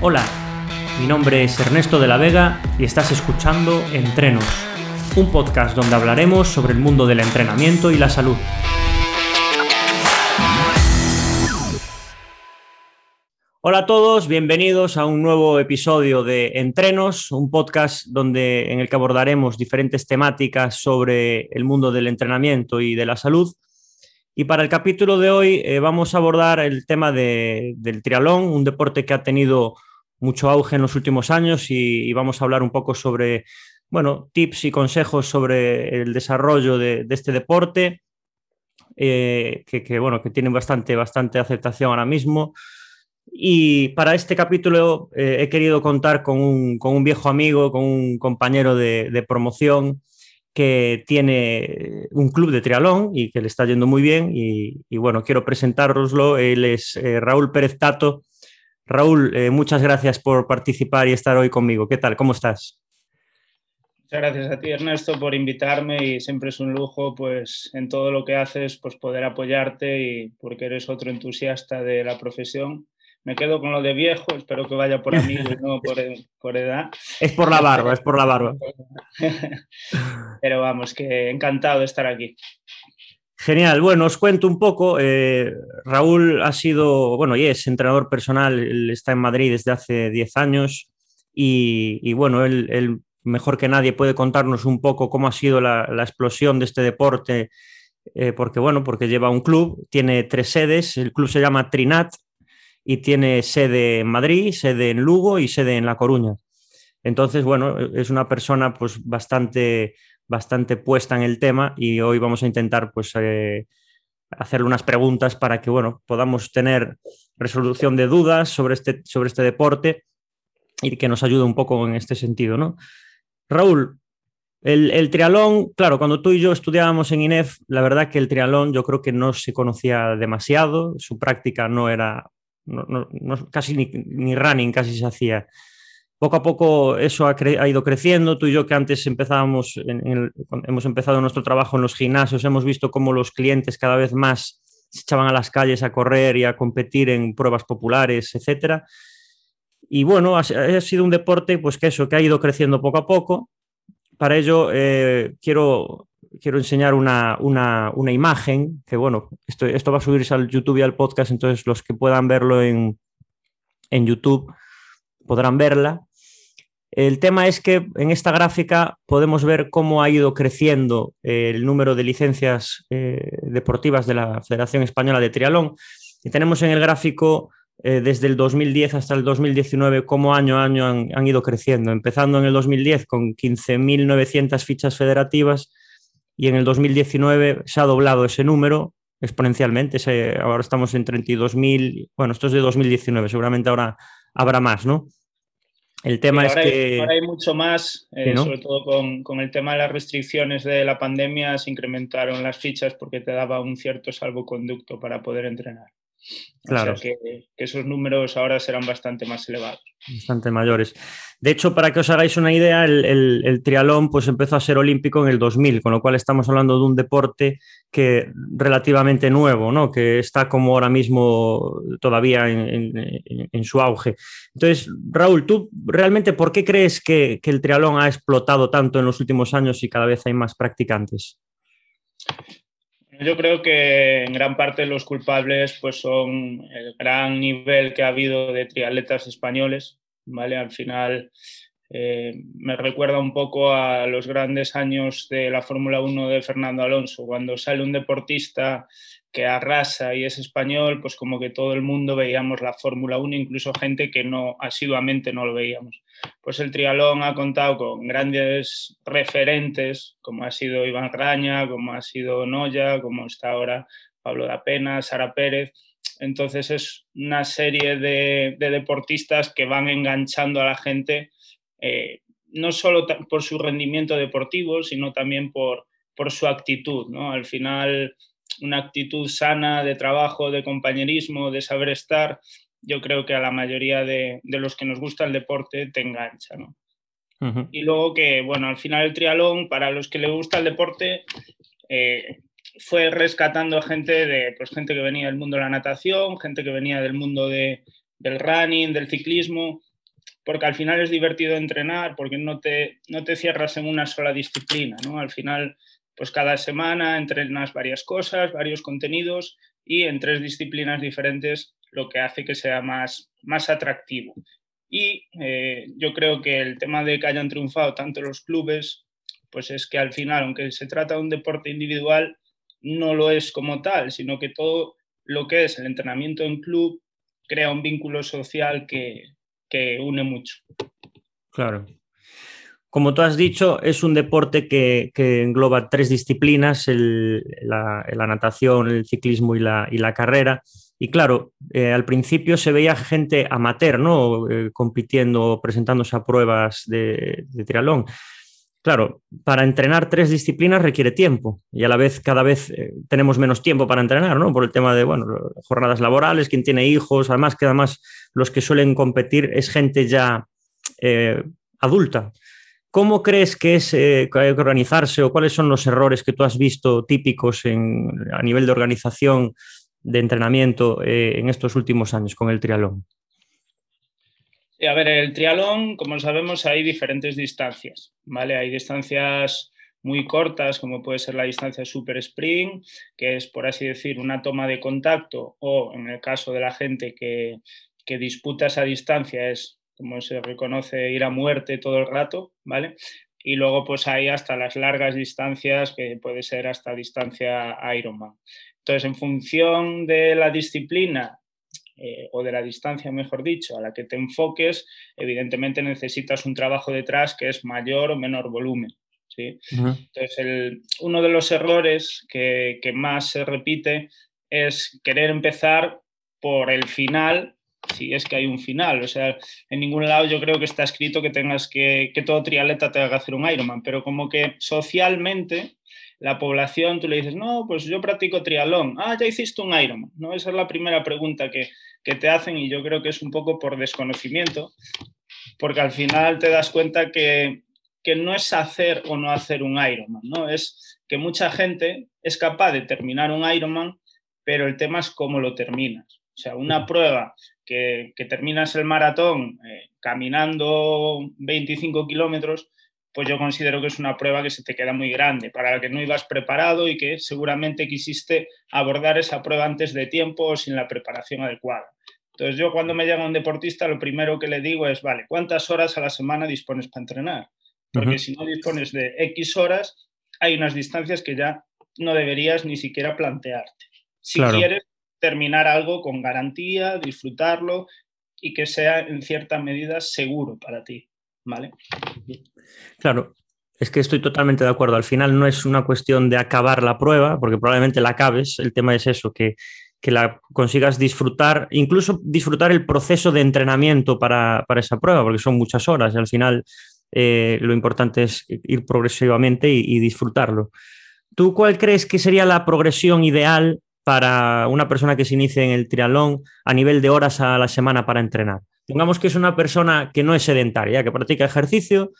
Hola, mi nombre es Ernesto de la Vega y estás escuchando Entrenos, un podcast donde hablaremos sobre el mundo del entrenamiento y la salud. Hola a todos, bienvenidos a un nuevo episodio de Entrenos, un podcast donde, en el que abordaremos diferentes temáticas sobre el mundo del entrenamiento y de la salud. Y para el capítulo de hoy eh, vamos a abordar el tema del triatlón, un deporte que ha tenido mucho auge en los últimos años y, vamos a hablar un poco sobre, bueno, tips y consejos sobre el desarrollo de, este deporte, eh, que, bueno, que tienen bastante, bastante aceptación ahora mismo. Y para este capítulo eh, he querido contar con un, viejo amigo, con un compañero de, promoción que tiene un club de trialón y que le está yendo muy bien. Y, bueno, quiero presentároslo. Él es eh, Raúl Pérez Tato. Raúl, eh, muchas gracias por participar y estar hoy conmigo. ¿Qué tal? ¿Cómo estás? Muchas gracias a ti, Ernesto, por invitarme y siempre es un lujo, pues, en todo lo que haces, pues, poder apoyarte y porque eres otro entusiasta de la profesión me quedo con lo de viejo, espero que vaya por amigo y no por, edad. Es por la barba, es por la barba. Pero vamos, que encantado de estar aquí. Genial, bueno, os cuento un poco. Eh, Raúl ha sido, bueno, y es entrenador personal, él está en Madrid desde hace 10 años y, bueno, él, mejor que nadie puede contarnos un poco cómo ha sido la, explosión de este deporte, eh, porque bueno, porque lleva un club, tiene tres sedes, el club se llama Trinat, y tiene sede en Madrid, sede en Lugo y sede en La Coruña. Entonces, bueno, es una persona pues bastante, bastante puesta en el tema y hoy vamos a intentar pues eh, hacerle unas preguntas para que, bueno, podamos tener resolución de dudas sobre este, sobre este deporte y que nos ayude un poco en este sentido, ¿no? Raúl, el, el, trialón, claro, cuando tú y yo estudiábamos en INEF, la verdad que el trialón yo creo que no se conocía demasiado, su práctica no era casi ni, running casi se hacía. Poco a poco eso ha, ido creciendo. Tú y yo que antes empezábamos, hemos empezado nuestro trabajo en los gimnasios, hemos visto cómo los clientes cada vez más se echaban a las calles a correr y a competir en pruebas populares, etcétera. Y bueno, ha, sido un deporte pues que eso, que ha ido creciendo poco a poco. Para ello eh, quiero quiero enseñar una, imagen, que bueno, esto, esto, va a subirse al YouTube y al podcast, entonces los que puedan verlo en, YouTube podrán verla. El tema es que en esta gráfica podemos ver cómo ha ido creciendo el número de licencias eh, deportivas de la Federación Española de Trialón. Y tenemos en el gráfico eh, desde el 2010 hasta el 2019 cómo año a año han, han ido creciendo, empezando en el 2010 con 15.900 fichas federativas y en el 2019 se ha doblado ese número exponencialmente. ahora estamos en 32.000, bueno, esto es de 2019, seguramente ahora habrá más, ¿no? El tema es que... ahora hay mucho más, eh, sobre todo con, con, el tema de las restricciones de la pandemia, se incrementaron las fichas porque te daba un cierto salvoconducto para poder entrenar. Claro. que, esos números ahora serán bastante más elevados. Bastante mayores. De hecho, para que os hagáis una idea, el, trialón pues, empezó a ser olímpico en el 2000, con lo cual estamos hablando de un deporte que relativamente nuevo, ¿no? que está como ahora mismo todavía en, su auge. Entonces, Raúl, ¿tú realmente por qué crees que, que el trialón ha explotado tanto en los últimos años y cada vez hay más practicantes? Yo creo que en gran parte los culpables pues son el gran nivel que ha habido de triatletas españoles, ¿vale? Al final eh, me recuerda un poco a los grandes años de la Fórmula 1 de Fernando Alonso, cuando sale un deportista que arrasa y es español, pues como que todo el mundo veíamos la Fórmula 1, incluso gente que no asiduamente no lo veíamos. Pues el trialón ha contado con grandes referentes, como ha sido Iván Raña, como ha sido Noya, como está ahora Pablo da Pena, Sara Pérez. Entonces es una serie de, deportistas que van enganchando a la gente, eh, no solo por su rendimiento deportivo, sino también por, por su actitud. ¿no? Al final una actitud sana de trabajo, de compañerismo, de saber estar, yo creo que a la mayoría de, los que nos gusta el deporte te engancha, ¿no? Y luego que, bueno, al final el trialón, para los que les gusta el deporte, eh, fue rescatando gente de, pues gente que venía del mundo de la natación, gente que venía del mundo de, del running, del ciclismo, porque al final es divertido entrenar, porque no te, no te cierras en una sola disciplina, ¿no? Al final, pues cada semana entrenas varias cosas, varios contenidos y en tres disciplinas diferentes, lo que hace que sea más, más atractivo. Y eh, yo creo que el tema de que hayan triunfado tanto los clubes, pues es que al final, aunque se trata de un deporte individual, no lo es como tal, sino que todo lo que es el entrenamiento en club crea un vínculo social que, que une mucho. Claro. Como tú has dicho, es un deporte que, engloba tres disciplinas, la, natación, el ciclismo y la, y la carrera. Y claro, eh, al principio se veía gente amateur, ¿no? Eh, compitiendo, presentándose a pruebas de, de triatlón. Claro, para entrenar tres disciplinas requiere tiempo y a la vez cada vez eh, tenemos menos tiempo para entrenar, ¿no? Por el tema de, bueno, jornadas laborales, quien tiene hijos, además que además los que suelen competir es gente ya eh, adulta. ¿Cómo crees que es eh, hay que organizarse o cuáles son los errores que tú has visto típicos a nivel de organización de entrenamiento en estos últimos años con el triatlón? A ver, el trialón, como sabemos, hay diferentes distancias, ¿vale? Hay distancias muy cortas, como puede ser la distancia super sprint, que es, por así decir, una toma de contacto, o en el caso de la gente que, que disputa esa distancia, es como se reconoce ir a muerte todo el rato, ¿vale? Y luego pues hay hasta las largas distancias, que puede ser hasta distancia Ironman. Entonces, en función de la disciplina eh, o de la distancia, mejor dicho, a la que te enfoques, evidentemente necesitas un trabajo detrás que es mayor o menor volumen. ¿sí? Entonces, uno de los errores que, más se repite es querer empezar por el final si es que hay un final. O sea, en ningún lado yo creo que está escrito que tengas que, que todo triatleta te haga hacer un Ironman, pero como que socialmente la población, tú le dices, no, pues yo practico triatlón. Ah, ya hiciste un Ironman. ¿no? Esa es la primera pregunta que, te hacen y yo creo que es un poco por desconocimiento, porque al final te das cuenta que, que no es hacer o no hacer un Ironman, ¿no? Es que mucha gente es capaz de terminar un Ironman, pero el tema es cómo lo terminas. O sea, una prueba que, que terminas el maratón eh, caminando 25 kilómetros, pues yo considero que es una prueba que se te queda muy grande, para la que no ibas preparado y que seguramente quisiste abordar esa prueba antes de tiempo o sin la preparación adecuada. Entonces yo cuando me llega un deportista lo primero que le digo es, vale, ¿cuántas horas a la semana dispones para entrenar? Porque si no dispones de X horas, hay unas distancias que ya no deberías ni siquiera plantearte. Si quieres terminar algo con garantía, disfrutarlo y que sea en cierta medida seguro para ti. ¿vale? Claro, es que estoy totalmente de acuerdo. Al final no es una cuestión de acabar la prueba, porque probablemente la acabes. El tema es eso, que, la consigas disfrutar, incluso disfrutar el proceso de entrenamiento para, esa prueba, porque son muchas horas y al final eh, lo importante es ir progresivamente y, disfrutarlo. ¿Tú cuál crees que sería la progresión ideal para una persona que se inicie en el triatlón a nivel de horas a la semana para entrenar? Pongamos que es una persona que no es sedentaria, que practica ejercicio,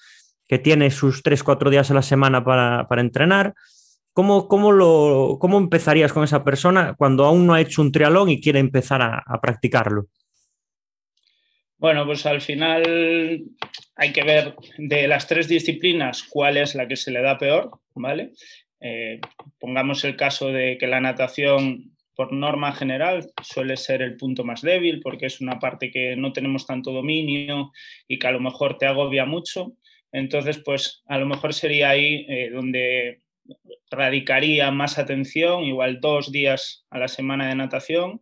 que tiene sus 3-4 días a la semana para, entrenar. ¿Cómo, cómo, lo, ¿Cómo empezarías con esa persona cuando aún no ha hecho un trialón y quiere empezar a, practicarlo? Bueno, pues al final hay que ver de las tres disciplinas cuál es la que se le da peor, ¿vale? Eh, pongamos el caso de que la natación por norma general suele ser el punto más débil porque es una parte que no tenemos tanto dominio y que a lo mejor te agobia mucho. Entonces, pues a lo mejor sería ahí eh, donde radicaría más atención, igual dos días a la semana de natación.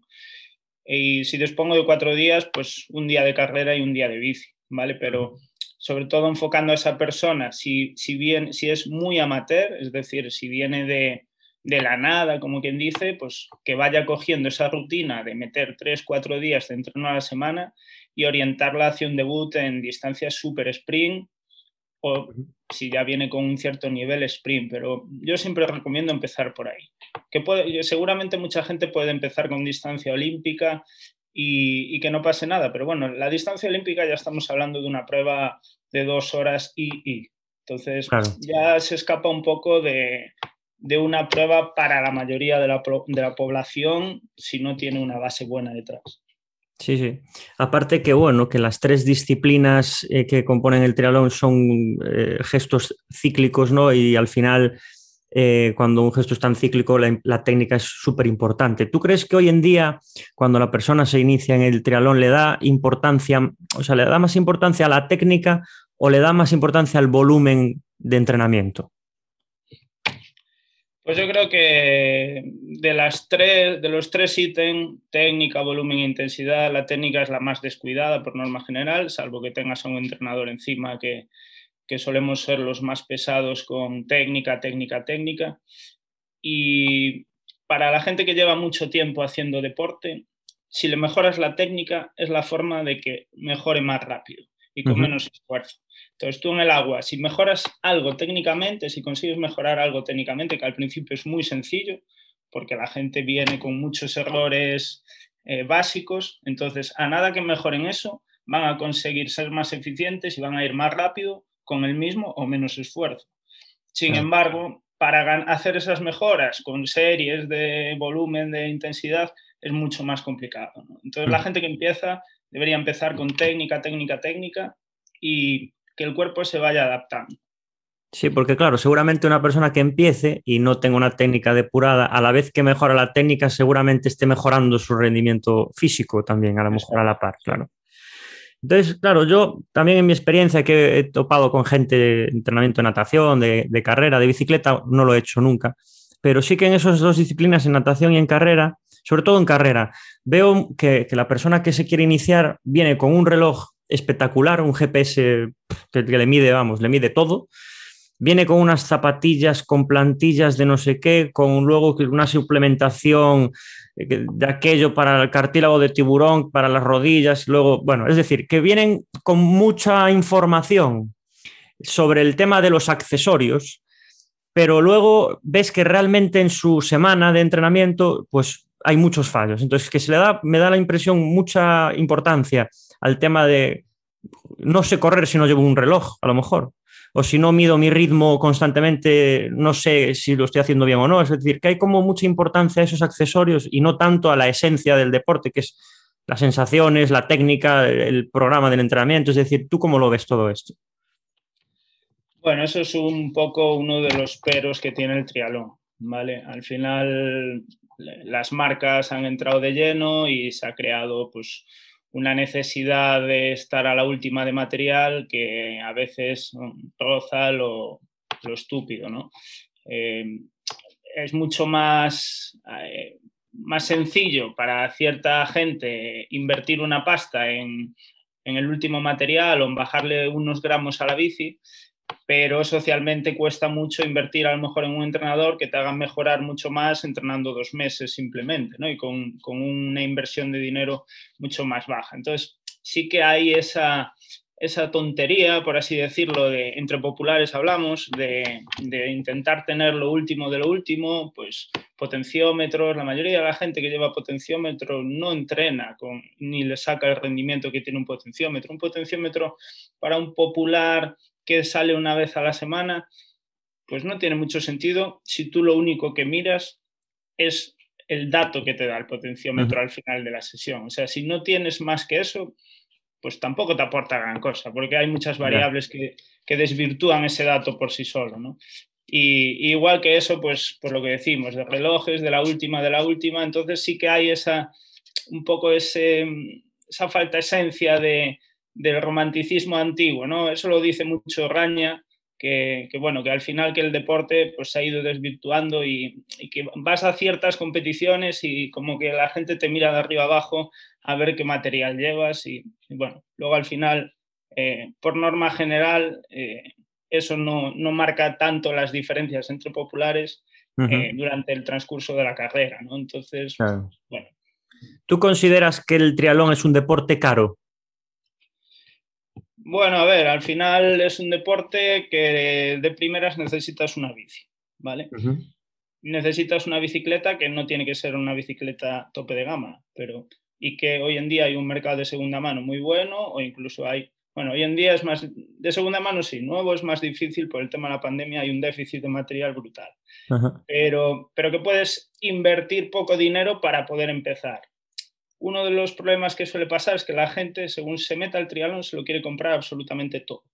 Y si dispongo de cuatro días, pues un día de carrera y un día de bici, ¿vale? Pero sobre todo enfocando a esa persona, si, si bien, si es muy amateur, es decir, si viene de, de la nada, como quien dice, pues que vaya cogiendo esa rutina de meter tres, cuatro días de entreno a la semana y orientarla hacia un debut en distancias super sprint o si ya viene con un cierto nivel sprint, pero yo siempre recomiendo empezar por ahí. Que puede, seguramente mucha gente puede empezar con distancia olímpica y, que no pase nada, pero bueno, la distancia olímpica ya estamos hablando de una prueba de dos horas y, y. entonces ya se escapa un poco de, de una prueba para la mayoría de la, población si no tiene una base buena detrás. Sí, sí. Aparte que, bueno, que las tres disciplinas eh, que componen el triatlón son eh, gestos cíclicos, ¿no? Y al final, eh, cuando un gesto es tan cíclico, la, técnica es súper importante. ¿Tú crees que hoy en día, cuando la persona se inicia en el triatlón, le da importancia, o sea, le da más importancia a la técnica o le da más importancia al volumen de entrenamiento? Pues yo creo que de, las tres, de los tres ítems, técnica, volumen e intensidad, la técnica es la más descuidada por norma general, salvo que tengas a un entrenador encima que, que solemos ser los más pesados con técnica, técnica, técnica. Y para la gente que lleva mucho tiempo haciendo deporte, si le mejoras la técnica, es la forma de que mejore más rápido y con uh -huh. menos esfuerzo. Entonces tú en el agua, si mejoras algo técnicamente, si consigues mejorar algo técnicamente, que al principio es muy sencillo, porque la gente viene con muchos errores eh, básicos, entonces a nada que mejoren eso, van a conseguir ser más eficientes y van a ir más rápido con el mismo o menos esfuerzo. Sin embargo, para hacer esas mejoras con series de volumen, de intensidad, es mucho más complicado. ¿no? Entonces, la gente que empieza debería empezar con técnica, técnica, técnica y que el cuerpo se vaya adaptando. Sí, porque claro, seguramente una persona que empiece y no tenga una técnica depurada, a la vez que mejora la técnica, seguramente esté mejorando su rendimiento físico también, a lo mejor a la par, claro. Entonces, claro, yo también en mi experiencia que he topado con gente de entrenamiento de natación, de, carrera, de bicicleta, no lo he hecho nunca, pero sí que en esas dos disciplinas, en natación y en carrera, sobre todo en carrera, veo que, que la persona que se quiere iniciar viene con un reloj espectacular, un GPS que, que, le mide, vamos, le mide todo. Viene con unas zapatillas con plantillas de no sé qué, con luego una suplementación de aquello para el cartílago de tiburón, para las rodillas, luego, bueno, es decir, que vienen con mucha información sobre el tema de los accesorios, pero luego ves que realmente en su semana de entrenamiento, pues hay muchos fallos. Entonces, que se le da, me da la impresión mucha importancia al tema de no sé correr si no llevo un reloj, a lo mejor. O si no mido mi ritmo constantemente, no sé si lo estoy haciendo bien o no. Es decir, que hay como mucha importancia a esos accesorios y no tanto a la esencia del deporte, que es las sensaciones, la técnica, el programa del entrenamiento. Es decir, ¿tú cómo lo ves todo esto? Bueno, eso es un poco uno de los peros que tiene el triatlón, ¿vale? Al final las marcas han entrado de lleno y se ha creado pues una necesidad de estar a la última de material que a veces roza lo, lo estúpido, ¿no? Eh, es mucho más, eh, más sencillo para cierta gente invertir una pasta en, en el último material o en bajarle unos gramos a la bici pero socialmente cuesta mucho invertir a lo mejor en un entrenador que te haga mejorar mucho más entrenando dos meses simplemente, ¿no? Y con, con una inversión de dinero mucho más baja. Entonces, sí que hay esa, esa tontería, por así decirlo, de entre populares hablamos, de, de, intentar tener lo último de lo último, pues potenciómetros, la mayoría de la gente que lleva potenciómetro no entrena con, ni le saca el rendimiento que tiene un potenciómetro. Un potenciómetro para un popular que sale una vez a la semana, pues no tiene mucho sentido si tú lo único que miras es el dato que te da el potenciómetro uh -huh. al final de la sesión. O sea, si no tienes más que eso, pues tampoco te aporta gran cosa, porque hay muchas variables que, que desvirtúan ese dato por sí solo, ¿no? Y, y, igual que eso, pues por lo que decimos, de relojes, de la última, de la última, entonces sí que hay esa, un poco ese, esa falta esencia de, del romanticismo antiguo, ¿no? Eso lo dice mucho Raña, que, que, bueno, que al final que el deporte pues se ha ido desvirtuando y, y, que vas a ciertas competiciones y como que la gente te mira de arriba abajo a ver qué material llevas y, y bueno, luego al final, eh, por norma general, eh, eso no, no, marca tanto las diferencias entre populares uh -huh. eh, durante el transcurso de la carrera, ¿no? Entonces, claro. bueno. ¿Tú consideras que el triatlón es un deporte caro? Bueno, a ver, al final es un deporte que de primeras necesitas una bici, ¿vale? Uh -huh. Necesitas una bicicleta que no tiene que ser una bicicleta tope de gama, pero y que hoy en día hay un mercado de segunda mano muy bueno o incluso hay, bueno, hoy en día es más, de segunda mano sí, nuevo es más difícil por el tema de la pandemia, hay un déficit de material brutal, uh -huh. pero, pero que puedes invertir poco dinero para poder empezar. Uno de los problemas que suele pasar es que la gente, según se meta al triatlón, se lo quiere comprar absolutamente todo.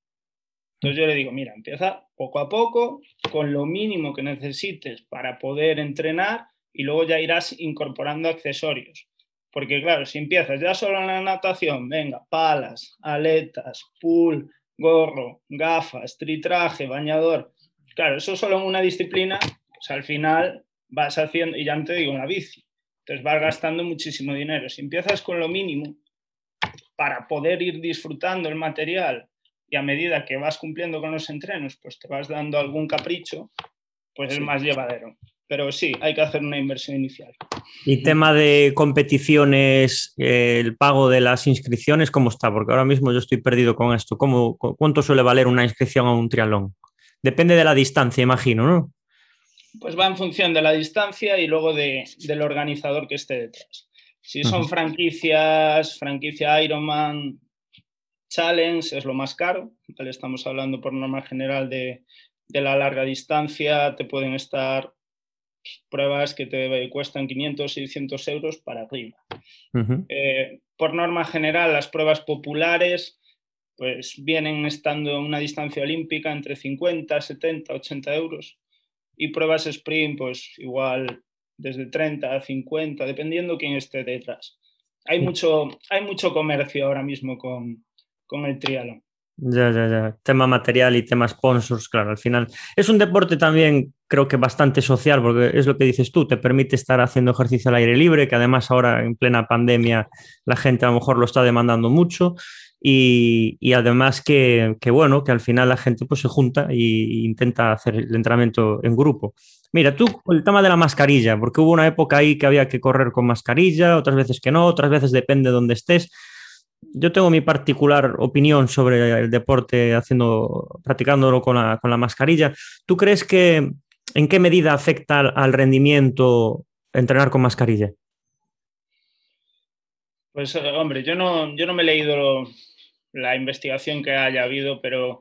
Entonces yo le digo, mira, empieza poco a poco, con lo mínimo que necesites para poder entrenar y luego ya irás incorporando accesorios. Porque claro, si empiezas ya solo en la natación, venga, palas, aletas, pool, gorro, gafas, tritraje, bañador, claro, eso solo en una disciplina, pues al final vas haciendo, y ya no te digo una bici, entonces vas gastando muchísimo dinero. Si empiezas con lo mínimo para poder ir disfrutando el material y a medida que vas cumpliendo con los entrenos, pues te vas dando algún capricho, pues es más llevadero. Pero sí, hay que hacer una inversión inicial. Y tema de competiciones, eh, el pago de las inscripciones, ¿cómo está? Porque ahora mismo yo estoy perdido con esto. ¿Cómo, ¿Cuánto suele valer una inscripción a un triatlón? Depende de la distancia, imagino, ¿no? Pues va en función de la distancia y luego de, del organizador que esté detrás. Si son franquicias, franquicia Ironman Challenge es lo más caro, estamos hablando por norma general de, de la larga distancia, te pueden estar pruebas que te cuestan 500, 600 euros para arriba. Eh, por norma general, las pruebas populares pues vienen estando en una distancia olímpica entre 50, 70, 80 euros y pruebas sprint, pues igual desde 30 a 50, dependiendo quién esté detrás. Hay mucho, hay mucho comercio ahora mismo con, con el triatlón. Ya, ya, ya. Tema material y tema sponsors, claro, al final. Es un deporte también, creo que bastante social, porque es lo que dices tú, te permite estar haciendo ejercicio al aire libre, que además ahora en plena pandemia la gente a lo mejor lo está demandando mucho. Y, además que, bueno, que al final la gente pues se junta e intenta hacer el entrenamiento en grupo. Mira, tú, el tema de la mascarilla, porque hubo una época ahí que había que correr con mascarilla, otras veces que no, otras veces depende de dónde estés. Yo tengo mi particular opinión sobre el deporte haciendo, practicándolo con la, con la mascarilla. ¿Tú crees que en qué medida afecta al rendimiento entrenar con mascarilla? Pues hombre, yo no, yo no me he leído la investigación que haya habido, pero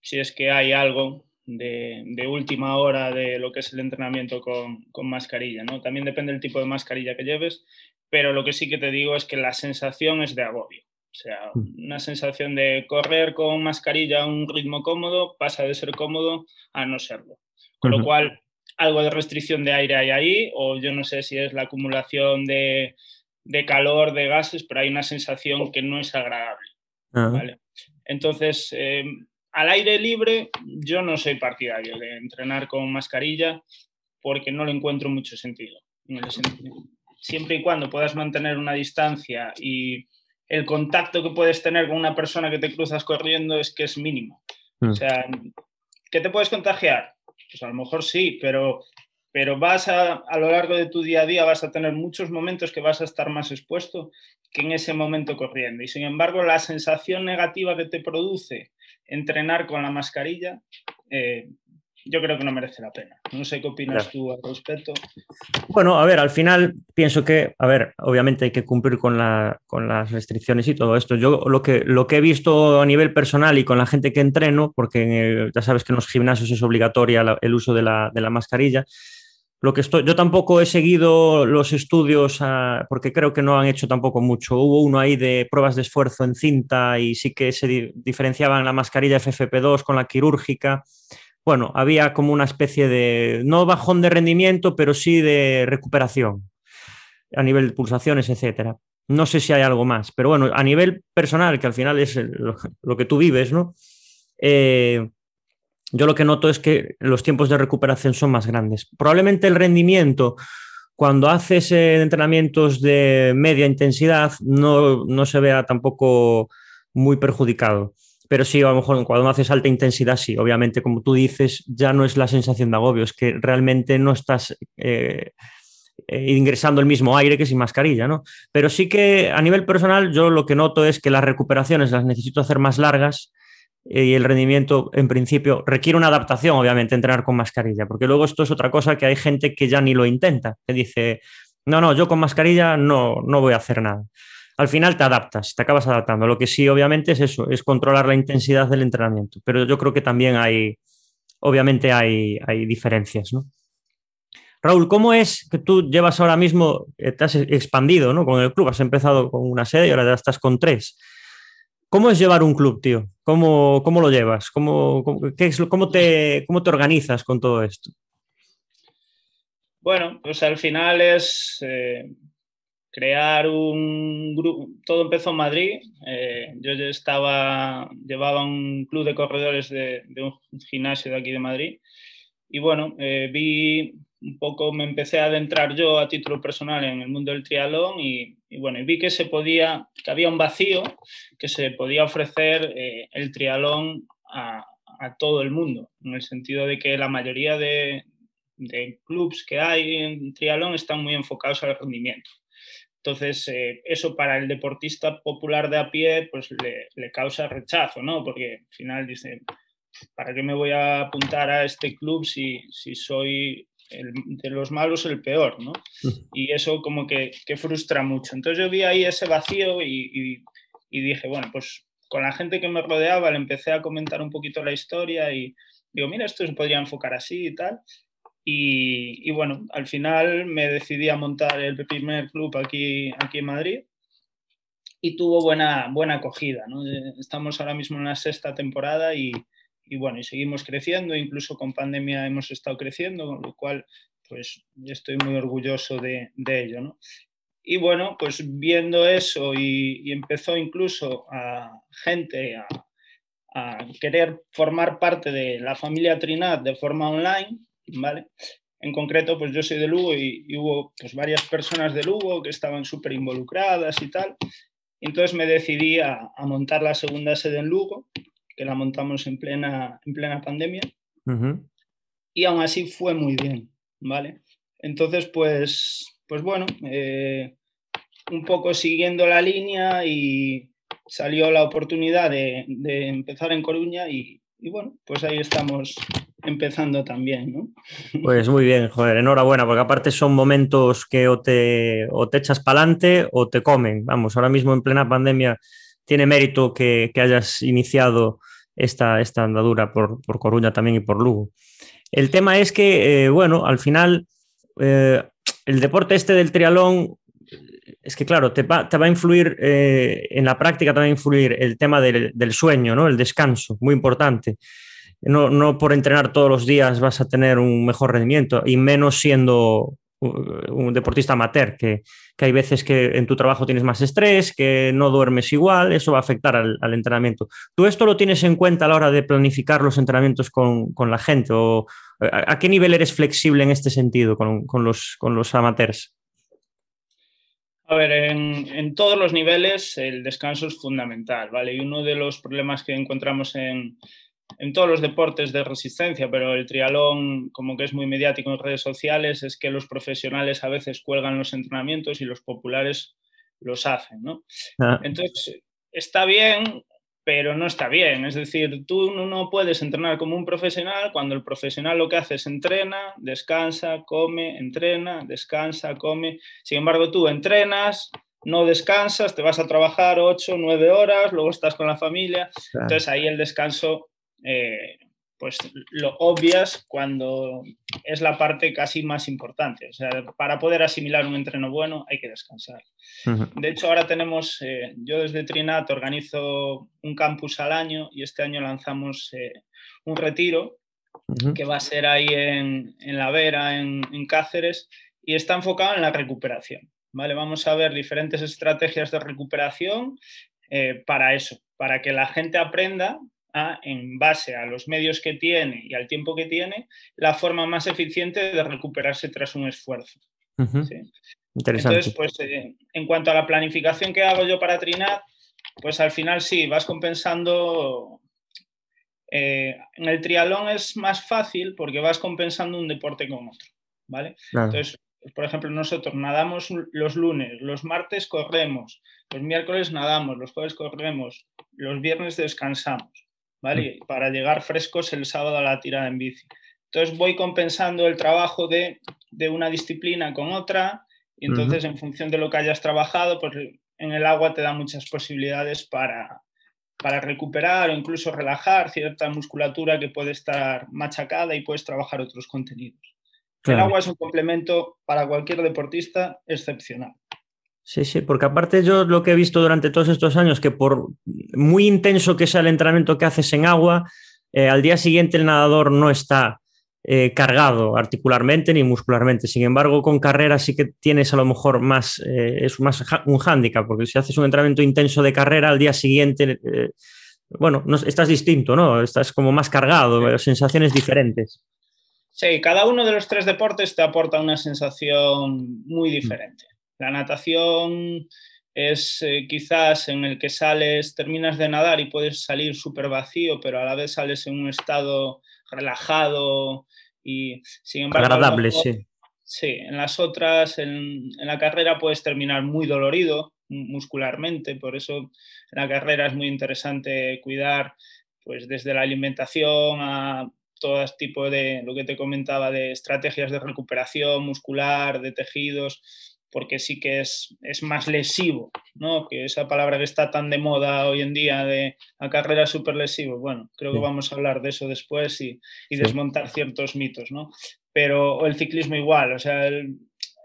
si es que hay algo de, última hora de lo que es el entrenamiento con, mascarilla, ¿no? También depende del tipo de mascarilla que lleves, pero lo que sí que te digo es que la sensación es de agobio. O sea, mm. una sensación de correr con mascarilla a un ritmo cómodo pasa de ser cómodo a no serlo. Con lo cual, algo de restricción de aire hay ahí, o yo no sé si es la acumulación de, de calor, de gases, pero hay una sensación que no es agradable. Entonces, em, al aire libre, yo no soy partidario de entrenar con mascarilla porque no le encuentro mucho sentido. Siempre y cuando puedas mantener una distancia y el contacto que puedes tener con una persona que te cruzas corriendo es que es mínimo. O mm. sea, ¿qué te puedes contagiar? Pues a lo mejor sí, pero, pero vas a, a lo largo de tu día a día vas a tener muchos momentos que vas a estar más expuesto que en ese momento corriendo. Y sin embargo, la sensación negativa que te produce entrenar con la mascarilla, eh, yo creo que no merece la pena. No sé qué opinas tú al respecto. Bueno, a ver, al final pienso que, a ver, obviamente hay que cumplir con, las restricciones y todo esto. Yo lo que, lo que he visto a nivel personal y con la gente que entreno, porque ya sabes que en los gimnasios es obligatoria el uso de la, de la mascarilla, lo que estoy, yo tampoco he seguido los estudios ah, porque creo que no han hecho tampoco mucho. Hubo uno ahí de pruebas de esfuerzo en cinta y sí que se diferenciaban la mascarilla FFP2 con la quirúrgica. Bueno, había como una especie de, no bajón de rendimiento, pero sí de recuperación a nivel de pulsaciones, etcétera. No sé si hay algo más, pero bueno, a nivel personal, que al final es lo, que tú vives, ¿no? Eh, yo lo que noto es que los tiempos de recuperación son más grandes. Probablemente el rendimiento, cuando haces eh, entrenamientos de media intensidad, no, no, se vea tampoco muy perjudicado. Pero sí, a lo mejor cuando haces alta intensidad, sí, obviamente, como tú dices, ya no es la sensación de agobio, es que realmente no estás eh, eh, ingresando el mismo aire que sin mascarilla, ¿no? Pero sí que a nivel personal, yo lo que noto es que las recuperaciones las necesito hacer más largas y el rendimiento, en principio, requiere una adaptación, obviamente, entrenar con mascarilla, porque luego esto es otra cosa que hay gente que ya ni lo intenta, que dice, no, no, yo con mascarilla no, no voy a hacer nada. Al final te adaptas, te acabas adaptando. Lo que sí, obviamente, es eso, es controlar la intensidad del entrenamiento, pero yo creo que también hay, obviamente, hay, hay diferencias, ¿no? Raúl, ¿cómo es que tú llevas ahora mismo, eh, te has expandido ¿no? con el club? Has empezado con una sede y ahora ya estás con tres. ¿Cómo es llevar un club, tío? ¿Cómo, cómo lo llevas? ¿Cómo, qué cómo, te, ¿Cómo te organizas con todo esto? Bueno, pues al final es eh, crear un grupo. Todo empezó en Madrid. Eh, yo estaba, llevaba un club de corredores de, un gimnasio de aquí de Madrid. Y bueno, eh, vi un poco, me empecé a adentrar yo a título personal en el mundo del triatlón y, bueno, y vi que se podía, que había un vacío, que se podía ofrecer el triatlón a, a todo el mundo, en el sentido de que la mayoría de, de clubs que hay en triatlón están muy enfocados al rendimiento. Entonces, eh, eso para el deportista popular de a pie, pues le, causa rechazo, ¿no? Porque al final dice, ¿para qué me voy a apuntar a este club si, si soy de los malos el peor, ¿no? Y eso como que, frustra mucho. Entonces yo vi ahí ese vacío y, y, dije, bueno, pues con la gente que me rodeaba le empecé a comentar un poquito la historia y digo, mira, esto se podría enfocar así y tal. Y, bueno, al final me decidí a montar el primer club aquí, aquí en Madrid y tuvo buena, buena acogida. ¿no? Eh, estamos ahora mismo en la sexta temporada y, y, bueno, y seguimos creciendo, incluso con pandemia hemos estado creciendo, con lo cual pues estoy muy orgulloso de, de ello. ¿no? Y bueno, pues viendo eso y, y empezó incluso a gente a, a, querer formar parte de la familia Trinad de forma online, ¿vale? En concreto, pues yo soy de Lugo y, hubo pues, varias personas de Lugo que estaban súper involucradas y tal. entonces me decidí a, montar la segunda sede en Lugo, que la montamos en plena, en plena pandemia. Y aún así fue muy bien, ¿vale? Entonces, pues, pues bueno, eh, un poco siguiendo la línea y salió la oportunidad de, de empezar en Coruña y, y bueno, pues ahí estamos empezando también, ¿no? Pues muy bien, joder, enhorabuena, porque aparte son momentos que o te, o te echas para adelante o te comen. Vamos, ahora mismo en plena pandemia tiene mérito que, hayas iniciado esta, esta andadura por, por, Coruña también y por Lugo. El tema es que, eh, bueno, al final eh, el deporte este del trialón es que claro, te va, a influir eh, en la práctica, te va a influir el tema del, sueño, ¿no? El descanso, muy importante no, no por entrenar todos los días vas a tener un mejor rendimiento, y menos siendo un deportista amateur, que, hay veces que en tu trabajo tienes más estrés, que no duermes igual, eso va a afectar al, entrenamiento. ¿Tú esto lo tienes en cuenta a la hora de planificar los entrenamientos con, la gente? ¿O a, qué nivel eres flexible en este sentido con, los, con los amateurs? A ver, en, en, todos los niveles el descanso es fundamental, ¿vale? Y uno de los problemas que encontramos en, en todos los deportes de resistencia, pero el trialón, como que es muy mediático en redes sociales, es que los profesionales a veces cuelgan los entrenamientos y los populares los hacen, ¿no? Ah. Entonces, está bien, pero no está bien. Es decir, tú no puedes entrenar como un profesional cuando el profesional lo que hace es entrena, descansa, come, entrena, descansa, come. Sin embargo, tú entrenas, no descansas, te vas a trabajar 8, 9 horas, luego estás con la familia. Entonces ahí el descanso eh, pues lo obvias cuando es la parte casi más importante. O sea, para poder asimilar un entreno bueno hay que descansar. De hecho, ahora tenemos, eh, yo desde Trinat organizo un campus al año y este año lanzamos eh, un retiro que va a ser ahí en, La Vera, en, Cáceres, y está enfocado en la recuperación. ¿vale? Vamos a ver diferentes estrategias de recuperación para eso, para que la gente aprenda en base a los medios que tiene y al tiempo que tiene, la forma más eficiente de recuperarse tras un esfuerzo. Entonces, pues eh, en cuanto a la planificación que hago yo para Trinad, pues al final sí, vas compensando. Eh, en el triatlón es más fácil porque vas compensando un deporte con otro, ¿vale? Entonces, por ejemplo, nosotros nadamos los lunes, los martes corremos, los miércoles nadamos, los jueves corremos, los viernes descansamos. ¿Vale? Mm. Para llegar frescos el sábado a la tirada en bici. Entonces voy compensando el trabajo de, una disciplina con otra y entonces en función de lo que hayas trabajado, pues en el agua te da muchas posibilidades para, para recuperar o incluso relajar cierta musculatura que puede estar machacada y puedes trabajar otros contenidos. El agua es un complemento para cualquier deportista excepcional. Sí, sí, porque aparte yo lo que he visto durante todos estos años, que por muy intenso que sea el entrenamiento que haces en agua, eh, al día siguiente el nadador no está eh, cargado articularmente ni muscularmente. Sin embargo, con carrera sí que tienes a lo mejor más, eh, es más un hándicap, porque si haces un entrenamiento intenso de carrera, al día siguiente, bueno, no, estás distinto, ¿no? Estás como más cargado, sensaciones diferentes. Sí, cada uno de los tres deportes te aporta una sensación muy diferente. La natación es eh, quizás en el que sales, terminas de nadar y puedes salir súper vacío, pero a la vez sales en un estado relajado y sin embargo... Agradable, sí. Sí, en las otras, en, la carrera puedes terminar muy dolorido muscularmente, por eso en la carrera es muy interesante cuidar pues desde la alimentación a todo tipo de, lo que te comentaba, de estrategias de recuperación muscular, de tejidos, porque sí que es, es más lesivo, ¿no? Que esa palabra que está tan de moda hoy en día de la carrera súper lesivo, bueno, creo que vamos a hablar de eso después y, y desmontar ciertos mitos, ¿no? Pero el ciclismo igual, o sea, el,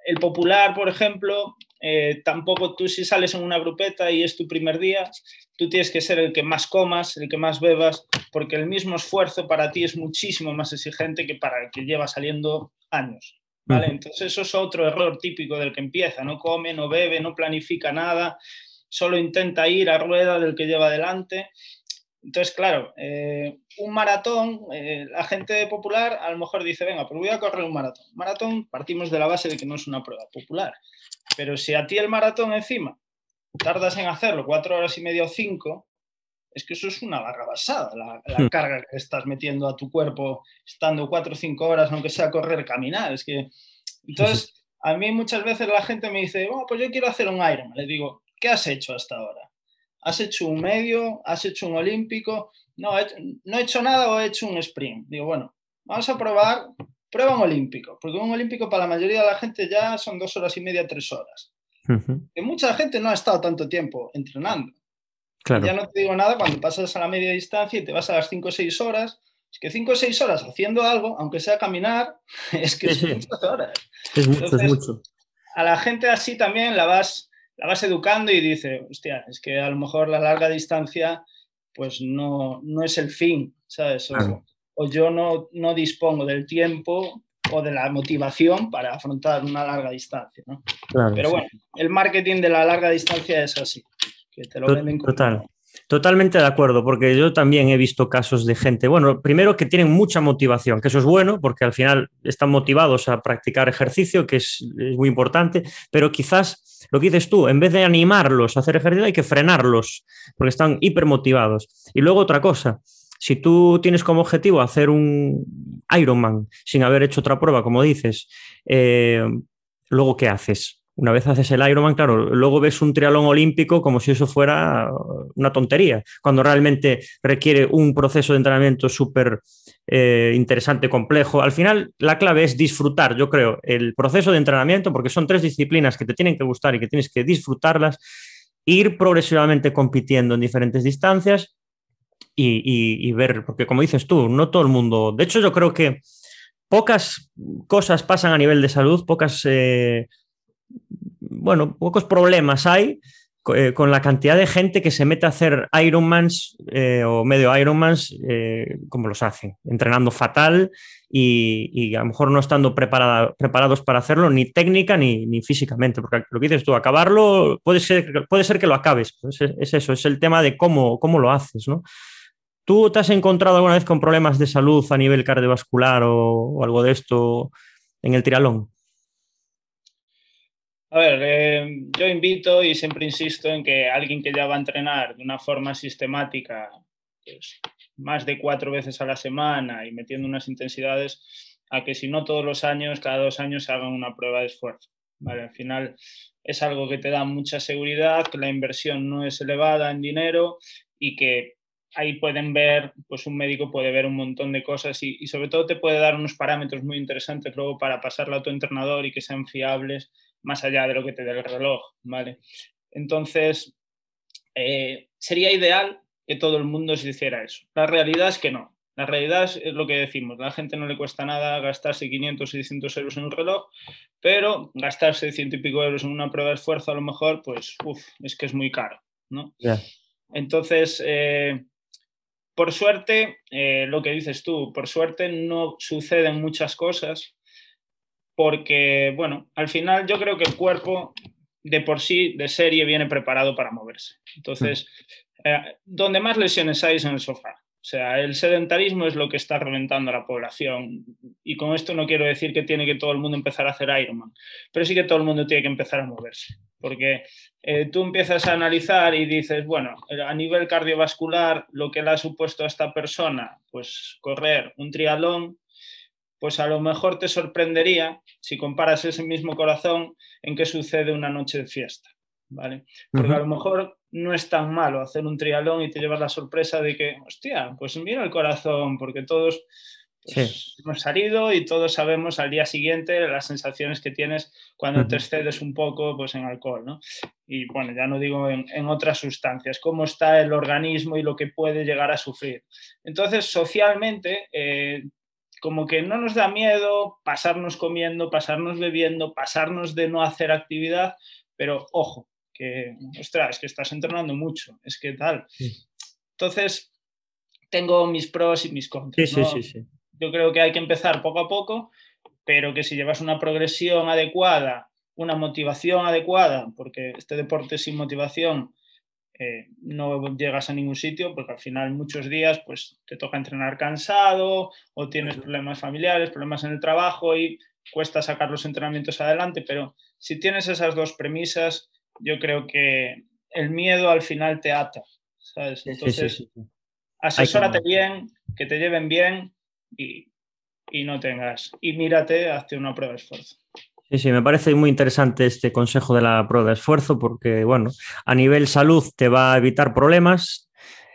el popular, por ejemplo, eh, tampoco tú si sales en una grupeta y es tu primer día, tú tienes que ser el que más comas, el que más bebas, porque el mismo esfuerzo para ti es muchísimo más exigente que para el que lleva saliendo años. ¿Vale? Entonces eso es otro error típico del que empieza, no come, no bebe, no planifica nada, solo intenta ir a rueda del que lleva adelante. Entonces, claro, eh, un maratón, eh, la gente popular a lo mejor dice, venga, pues voy a correr un maratón. Maratón partimos de la base de que no es una prueba popular. Pero si a ti el maratón encima tardas en hacerlo cuatro horas y media o cinco, es que eso es una barra basada, la, hmm. carga que estás metiendo a tu cuerpo estando cuatro o cinco horas, aunque sea correr, caminar. Es que. Entonces, a mí muchas veces la gente me dice, oh, pues yo quiero hacer un Ironman. Le digo, ¿qué has hecho hasta ahora? ¿Has hecho un medio? ¿Has hecho un olímpico? No, no he hecho nada o he hecho un sprint. Digo, bueno, vamos a probar, prueba un olímpico, porque un olímpico para la mayoría de la gente ya son dos horas y media, tres horas. Que mucha gente no ha estado tanto tiempo entrenando. Ya no te digo nada cuando pasas a la media distancia y te vas a las 5 o 6 horas. Es que 5 o 6 horas haciendo algo, aunque sea caminar, es que son muchas horas. Es mucho, es mucho. A la gente así también la vas, la vas educando y dice, hostia, es que a lo mejor la larga distancia pues no, no es el fin, ¿sabes? O, yo no, no dispongo del tiempo o de la motivación para afrontar una larga distancia. ¿no? Pero bueno, el marketing de la larga distancia es así que te lo venden Total. Totalmente de acuerdo, porque yo también he visto casos de gente, bueno, primero que tienen mucha motivación, que eso es bueno, porque al final están motivados a practicar ejercicio, que es, muy importante, pero quizás lo que dices tú, en vez de animarlos a hacer ejercicio, hay que frenarlos, porque están hipermotivados. Y luego otra cosa, si tú tienes como objetivo hacer un Ironman sin haber hecho otra prueba, como dices, eh, luego ¿qué haces? Una vez haces el Ironman, claro, luego ves un triatlón olímpico como si eso fuera una tontería, cuando realmente requiere un proceso de entrenamiento súper eh, interesante, complejo. Al final, la clave es disfrutar, yo creo, el proceso de entrenamiento, porque son tres disciplinas que te tienen que gustar y que tienes que disfrutarlas, ir progresivamente compitiendo en diferentes distancias y, ver, porque como dices tú, no todo el mundo, de hecho yo creo que pocas cosas pasan a nivel de salud, pocas... Eh, bueno, pocos problemas hay eh, con la cantidad de gente que se mete a hacer Ironmans eh, o medio Ironmans eh, como los hacen, entrenando fatal y, a lo mejor no estando preparados para hacerlo ni técnica ni, físicamente, porque lo que dices tú, acabarlo puede ser, puede ser que lo acabes, pues es, eso, es el tema de cómo, cómo lo haces, ¿no? ¿Tú te has encontrado alguna vez con problemas de salud a nivel cardiovascular o algo de esto en el triatlón? A ver, eh, yo invito y siempre insisto en que alguien que ya va a entrenar de una forma sistemática, pues, más de cuatro veces a la semana y metiendo unas intensidades, a que si no todos los años, cada dos años se hagan una prueba de esfuerzo. ¿vale? Al final es algo que te da mucha seguridad, que la inversión no es elevada en dinero y que ahí pueden ver, pues un médico puede ver un montón de cosas y, y sobre todo te puede dar unos parámetros muy interesantes luego para pasarlo a tu entrenador y que sean fiables más allá de lo que te dé el reloj, ¿vale? Entonces, eh, sería ideal que todo el mundo se hiciera eso. La realidad es que no. La realidad es lo que decimos, a la gente no le cuesta nada gastarse 500 y 600 euros en un reloj, pero gastarse ciento y pico euros en una prueba de esfuerzo a lo mejor, pues, uf, es que es muy caro, ¿no? Entonces, eh, por suerte, eh, lo que dices tú, por suerte no suceden muchas cosas porque, bueno, al final yo creo que el cuerpo de por sí, de serie, viene preparado para moverse. Entonces, eh, donde más lesiones hay es en el sofá. O sea, el sedentarismo es lo que está reventando a la población. Y con esto no quiero decir que tiene que todo el mundo empezar a hacer Ironman, pero sí que todo el mundo tiene que empezar a moverse. Porque eh, tú empiezas a analizar y dices, bueno, a nivel cardiovascular, lo que le ha supuesto a esta persona, pues correr un triatlón, pues a lo mejor te sorprendería si comparas ese mismo corazón en qué sucede una noche de fiesta. ¿vale? Porque a lo mejor no es tan malo hacer un trialón y te llevas la sorpresa de que, hostia, pues mira el corazón, porque todos pues, hemos salido y todos sabemos al día siguiente las sensaciones que tienes cuando te excedes un poco pues, en alcohol, ¿no? Y bueno, ya no digo en, otras sustancias, cómo está el organismo y lo que puede llegar a sufrir. Entonces, socialmente, eh, como que no nos da miedo pasarnos comiendo, pasarnos bebiendo, pasarnos de no hacer actividad, pero ojo, que, ostras, es que estás entrenando mucho, es que tal. Entonces, tengo mis pros y mis contras. Sí, sí, sí, Yo creo que hay que empezar poco a poco, pero que si llevas una progresión adecuada, una motivación adecuada, porque este deporte sin motivación eh, no llegas a ningún sitio, porque al final muchos días pues te toca entrenar cansado o tienes problemas familiares, problemas en el trabajo y cuesta sacar los entrenamientos adelante, pero si tienes esas dos premisas, yo creo que el miedo al final te ata, ¿sabes? Entonces, asesórate bien, que te lleven bien y, no tengas. Y mírate, hazte una prueba de esfuerzo. Sí, sí, me parece muy interesante este consejo de la prueba de esfuerzo porque, bueno, a nivel salud te va a evitar problemas,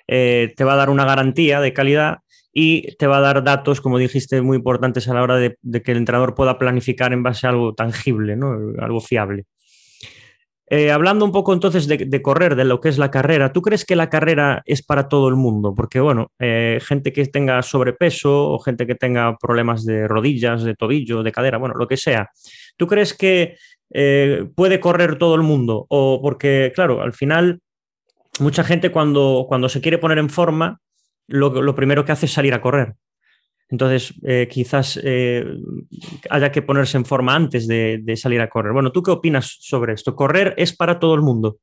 eh, te va a dar una garantía de calidad y te va a dar datos, como dijiste, muy importantes a la hora de, de que el entrenador pueda planificar en base a algo tangible, ¿no? algo fiable. Eh, hablando un poco entonces de, correr, de lo que es la carrera, ¿tú crees que la carrera es para todo el mundo? Porque, bueno, eh, gente que tenga sobrepeso o gente que tenga problemas de rodillas, de tobillo, de cadera, bueno, lo que sea, ¿tú crees que eh, puede correr todo el mundo? O porque, claro, al final, mucha gente cuando, cuando se quiere poner en forma, lo primero que hace es salir a correr. Entonces, eh, quizás eh, haya que ponerse en forma antes de, salir a correr. Bueno, ¿tú qué opinas sobre esto? ¿Correr es para todo el mundo?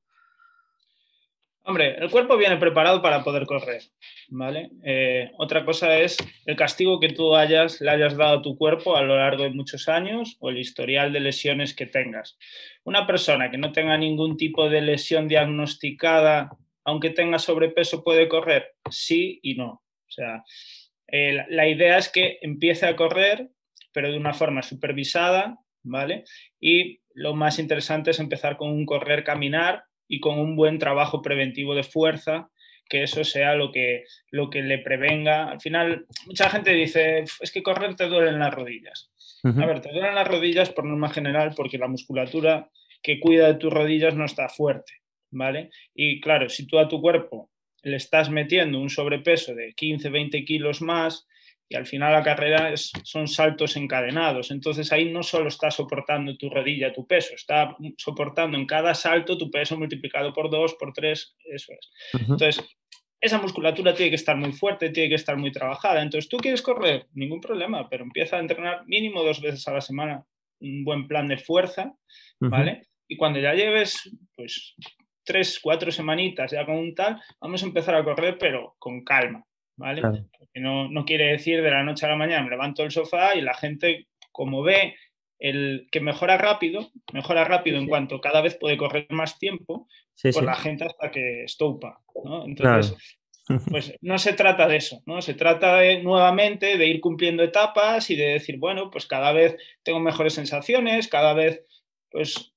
Hombre, el cuerpo viene preparado para poder correr, ¿vale? Eh, otra cosa es el castigo que tú hayas, le hayas dado a tu cuerpo a lo largo de muchos años o el historial de lesiones que tengas. Una persona que no tenga ningún tipo de lesión diagnosticada, aunque tenga sobrepeso, puede correr, sí y no. O sea, eh, la idea es que empiece a correr, pero de una forma supervisada, ¿vale? Y lo más interesante es empezar con un correr, caminar y con un buen trabajo preventivo de fuerza, que eso sea lo que, lo que le prevenga. Al final, mucha gente dice, es que correr te duele en las rodillas. A ver, te duelen las rodillas por norma general porque la musculatura que cuida de tus rodillas no está fuerte, ¿vale? Y claro, si tú a tu cuerpo le estás metiendo un sobrepeso de 15, 20 kilos más y al final la carrera son saltos encadenados. Entonces ahí no solo está soportando tu rodilla tu peso, está soportando en cada salto tu peso multiplicado por dos, por tres, eso es. Entonces, esa musculatura tiene que estar muy fuerte, tiene que estar muy trabajada. Entonces, tú quieres correr, ningún problema, pero empieza a entrenar mínimo dos veces a la semana un buen plan de fuerza, ¿vale? Y cuando ya lleves, pues, tres, cuatro semanitas ya con un tal, vamos a empezar a correr, pero con calma, ¿vale? Porque no, no, quiere decir de la noche a la mañana me levanto del sofá y la gente, como ve el que mejora rápido, mejora rápido en cuanto cada vez puede correr más tiempo, pues la gente hasta que estopa, ¿no? Entonces, pues no se trata de eso, ¿no? Se trata de, nuevamente de ir cumpliendo etapas y de decir, bueno, pues cada vez tengo mejores sensaciones, cada vez pues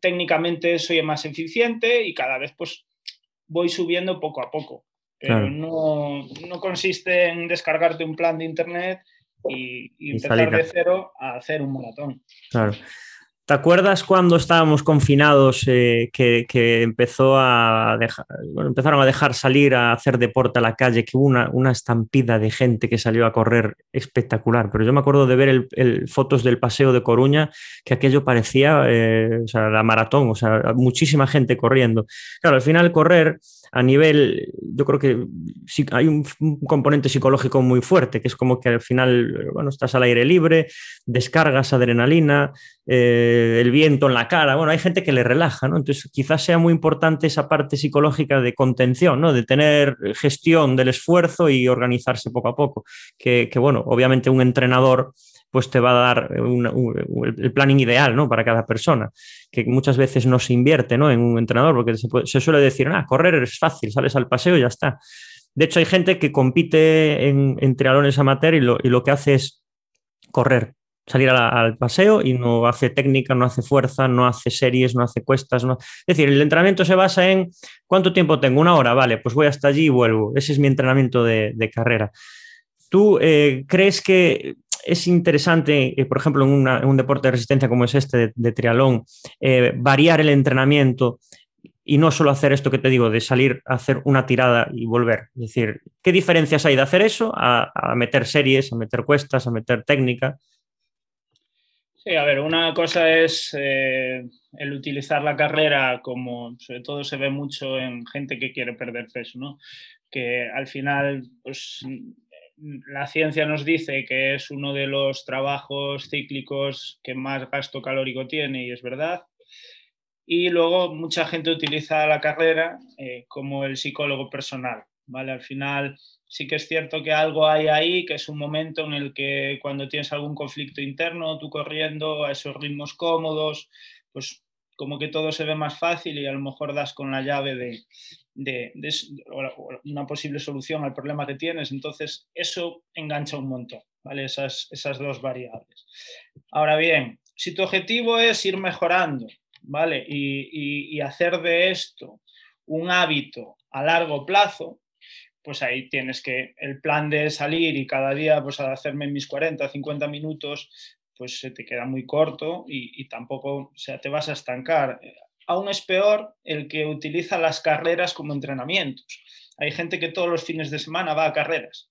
técnicamente soy más eficiente y cada vez pues voy subiendo poco a poco. Pero no, consiste en descargarte un plan de internet y, empezar de cero a hacer un maratón. Claro. ¿Te acuerdas cuando estábamos confinados eh, que, empezó a dejar, empezaron a dejar salir a hacer deporte a la calle, que hubo una, una estampida de gente que salió a correr espectacular? Pero yo me acuerdo de ver el, fotos del paseo de Coruña, que aquello parecía eh, la maratón, o sea, muchísima gente corriendo. Claro, al final correr a nivel, yo creo que sí, hay un, componente psicológico muy fuerte, que es como que al final, bueno, estás al aire libre, descargas adrenalina, eh, el viento en la cara, bueno, hay gente que le relaja, ¿no? Entonces quizás sea muy importante esa parte psicológica de contención, ¿no? De tener gestión del esfuerzo y organizarse poco a poco, que, bueno, obviamente un entrenador pues te va a dar el planning ideal ¿no? para cada persona, que muchas veces no se invierte ¿no? en un entrenador, porque se, suele decir, ah, correr es fácil, sales al paseo y ya está. De hecho, hay gente que compite en, en triatlones amateur y lo, y lo que hace es correr, salir al paseo y no hace técnica, no hace fuerza, no hace series, no hace cuestas. No... Es decir, el entrenamiento se basa en cuánto tiempo tengo, una hora, vale, pues voy hasta allí y vuelvo. Ese es mi entrenamiento de, de carrera. ¿Tú eh, crees que es interesante, eh, por ejemplo, en, un deporte de resistencia como es este de, trialón, eh, variar el entrenamiento y no solo hacer esto que te digo, de salir a hacer una tirada y volver. Es decir, ¿qué diferencias hay de hacer eso a, meter series, a meter cuestas, a meter técnica? Sí, a ver, una cosa es el utilizar la carrera como, sobre todo se ve mucho en gente que quiere perder peso, ¿no? Que al final, pues la ciencia nos dice que es uno de los trabajos cíclicos que más gasto calórico tiene y es verdad. Y luego mucha gente utiliza la carrera eh, como el psicólogo personal. ¿Vale? Al final sí que es cierto que algo hay ahí, que es un momento en el que cuando tienes algún conflicto interno, tú corriendo a esos ritmos cómodos, pues como que todo se ve más fácil y a lo mejor das con la llave de, de, una posible solución al problema que tienes. Entonces, eso engancha un montón, ¿vale? Esas, esas dos variables. Ahora bien, si tu objetivo es ir mejorando, ¿vale? Y, hacer de esto un hábito a largo plazo, pues ahí tienes que el plan de salir y cada día pues hacerme mis 40, 50 minutos, pues se te queda muy corto y, y tampoco, o sea, te vas a estancar aún es peor el que utiliza las carreras como entrenamientos. Hay gente que todos los fines de semana va a carreras,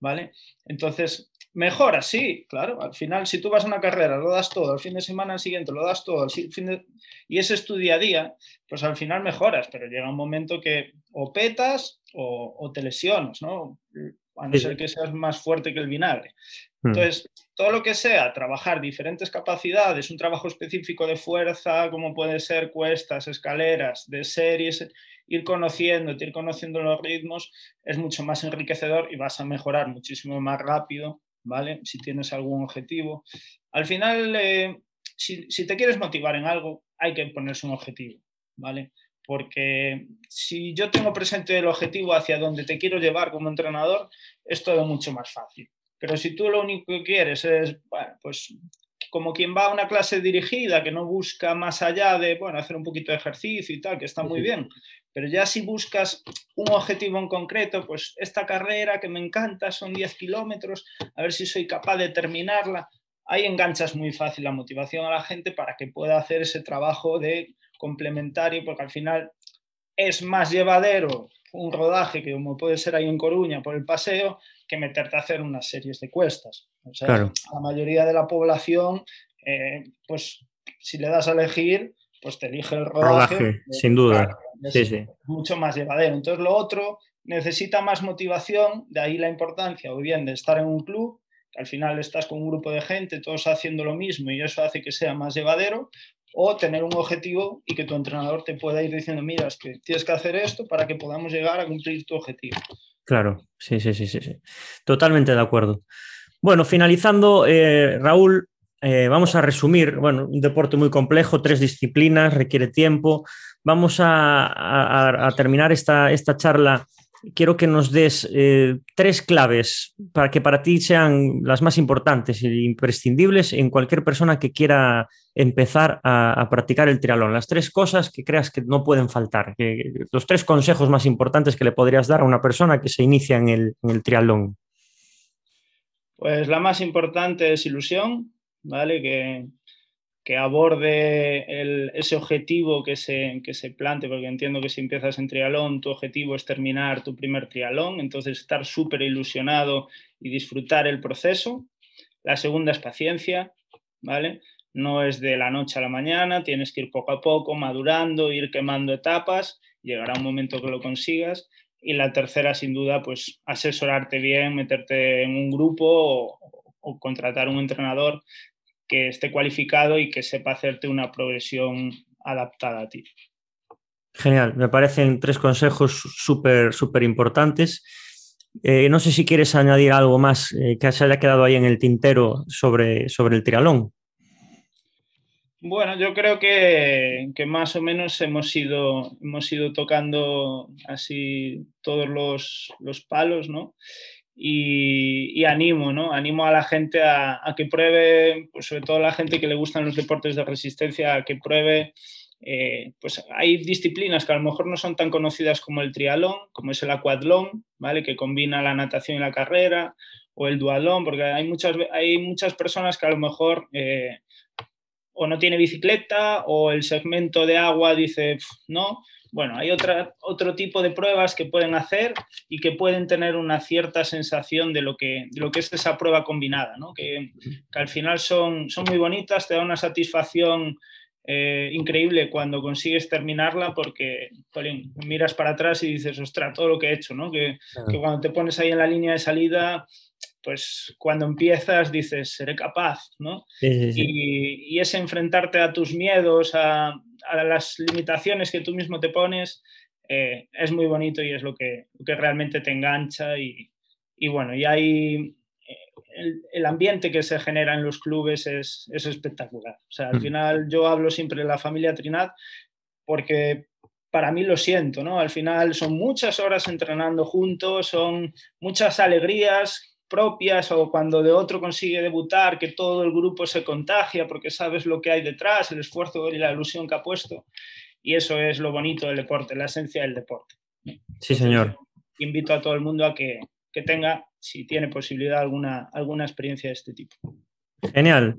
¿vale? Entonces, mejora, sí, claro. Al final, si tú vas a una carrera, lo das todo, el fin de semana siguiente lo das todo, y ese es tu día a día, pues al final mejoras, pero llega un momento que o petas o, te lesionas, ¿no? A no ser que seas más fuerte que el vinagre. Hmm. Entonces, todo lo que sea trabajar diferentes capacidades, un trabajo específico de fuerza, como puede ser cuestas, escaleras, de series, ir conociendo, ir conociendo los ritmos, es mucho más enriquecedor y vas a mejorar muchísimo más rápido, ¿vale? Si tienes algún objetivo. Al final, eh, si, si te quieres motivar en algo, hay que ponerse un objetivo, ¿vale? porque si yo tengo presente el objetivo hacia donde te quiero llevar como entrenador, es todo mucho más fácil. Pero si tú lo único que quieres es, bueno, pues como quien va a una clase dirigida, que no busca más allá de, bueno, hacer un poquito de ejercicio y tal, que está muy bien, pero ya si buscas un objetivo en concreto, pues esta carrera que me encanta son 10 kilómetros, a ver si soy capaz de terminarla, ahí enganchas muy fácil la motivación a la gente para que pueda hacer ese trabajo de complementario, porque al final es más llevadero un rodaje que como puede ser ahí en Coruña por el paseo, que meterte a hacer unas series de cuestas. O sea, la mayoría de la población, eh, pues si le das a elegir, pues te elige el rodaje. sin duda. Es Mucho más llevadero. Entonces lo otro necesita más motivación, de ahí la importancia, o bien de estar en un club, que al final estás con un grupo de gente, todos haciendo lo mismo y eso hace que sea más llevadero, o tener un objetivo y que tu entrenador te pueda ir diciendo, mira, es que tienes que hacer esto para que podamos llegar a cumplir tu objetivo. Claro, sí, sí, sí, sí, sí. Totalmente de acuerdo. Bueno, finalizando, eh, Raúl, eh, vamos a resumir, bueno, un deporte muy complejo, tres disciplinas, requiere tiempo. Vamos a, terminar esta, esta charla quiero que nos des eh, tres claves para que para ti sean las más importantes e imprescindibles en cualquier persona que quiera empezar a, practicar el triatlón. Las tres cosas que creas que no pueden faltar, los tres consejos más importantes que le podrías dar a una persona que se inicia en el, en triatlón. Pues la más importante es ilusión, ¿vale? Que, que aborde ese objetivo que se, que se plante, porque entiendo que si empiezas en trialón, tu objetivo es terminar tu primer trialón, entonces estar súper ilusionado y disfrutar el proceso. La segunda es paciencia, ¿vale? No es de la noche a la mañana, tienes que ir poco a poco, madurando, ir quemando etapas, llegará un momento que lo consigas. Y la tercera, sin duda, pues asesorarte bien, meterte en un grupo o, o contratar un entrenador que esté cualificado y que sepa hacerte una progresión adaptada a ti. Genial, me parecen tres consejos súper, súper importantes. Eh, no sé si quieres añadir algo más eh, que se haya quedado ahí en el tintero sobre, sobre el trialón. Bueno, yo creo que, que, más o menos hemos ido, hemos ido tocando así todos los, los palos, ¿no? Y, animo, ¿no? Animo a la gente a, que pruebe, pues sobre todo a la gente que le gustan los deportes de resistencia, a que pruebe. Eh, pues hay disciplinas que a lo mejor no son tan conocidas como el triatlón, como es el aquatlón, ¿vale? Que combina la natación y la carrera, o el dualón, porque hay muchas, hay muchas personas que a lo mejor eh, o no tiene bicicleta o el segmento de agua dice no, bueno, hay otra, otro tipo de pruebas que pueden hacer y que pueden tener una cierta sensación de lo que, lo que es esa prueba combinada, ¿no? que, al final son, son muy bonitas, te da una satisfacción eh, increíble cuando consigues terminarla porque miras para atrás y dices, ostras, todo lo que he hecho, ¿no? que, que cuando te pones ahí en la línea de salida pues cuando empiezas dices, seré capaz, ¿no? Y, y, es enfrentarte a tus miedos, a, a las limitaciones que tú mismo te pones, eh, es muy bonito y es lo que, que realmente te engancha y, y bueno, y hay eh, el, ambiente que se genera en los clubes es, es espectacular. O sea, al mm. final yo hablo siempre de la familia Trinad porque para mí lo siento, ¿no? Al final son muchas horas entrenando juntos, son muchas alegrías propias o cuando de otro consigue debutar, que todo el grupo se contagia porque sabes lo que hay detrás, el esfuerzo y la ilusión que ha puesto. Y eso es lo bonito del deporte, la esencia del deporte. Sí, señor. invito a todo el mundo a que, que, tenga, si tiene posibilidad, alguna, alguna experiencia de este tipo. Genial.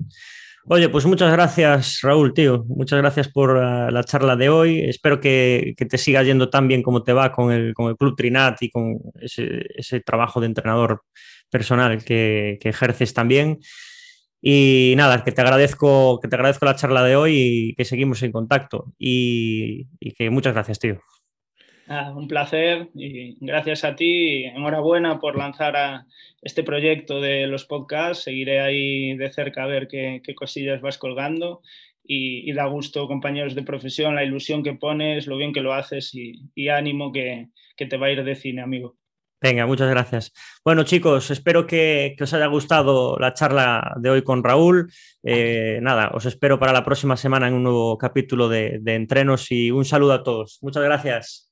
Oye, pues muchas gracias, Raúl, tío. Muchas gracias por uh, la charla de hoy. Espero que, que, te siga yendo tan bien como te va con el, con el Club Trinat y con ese, ese trabajo de entrenador personal que, ejerces también. Y nada, que te agradezco, que te agradezco la charla de hoy y que seguimos en contacto. Y, que muchas gracias, tío. un placer y gracias a ti. Enhorabuena por lanzar este proyecto de los podcasts. Seguiré ahí de cerca a ver qué, cosillas vas colgando. Y, da gusto, compañeros de profesión, la ilusión que pones, lo bien que lo haces y, ánimo que, que te va a ir de cine, amigo. Venga, muchas gracias. Bueno, chicos, espero que, os haya gustado la charla de hoy con Raúl. Eh, nada, os espero para la próxima semana en un nuevo capítulo de, de entrenos y un saludo a todos. Muchas gracias.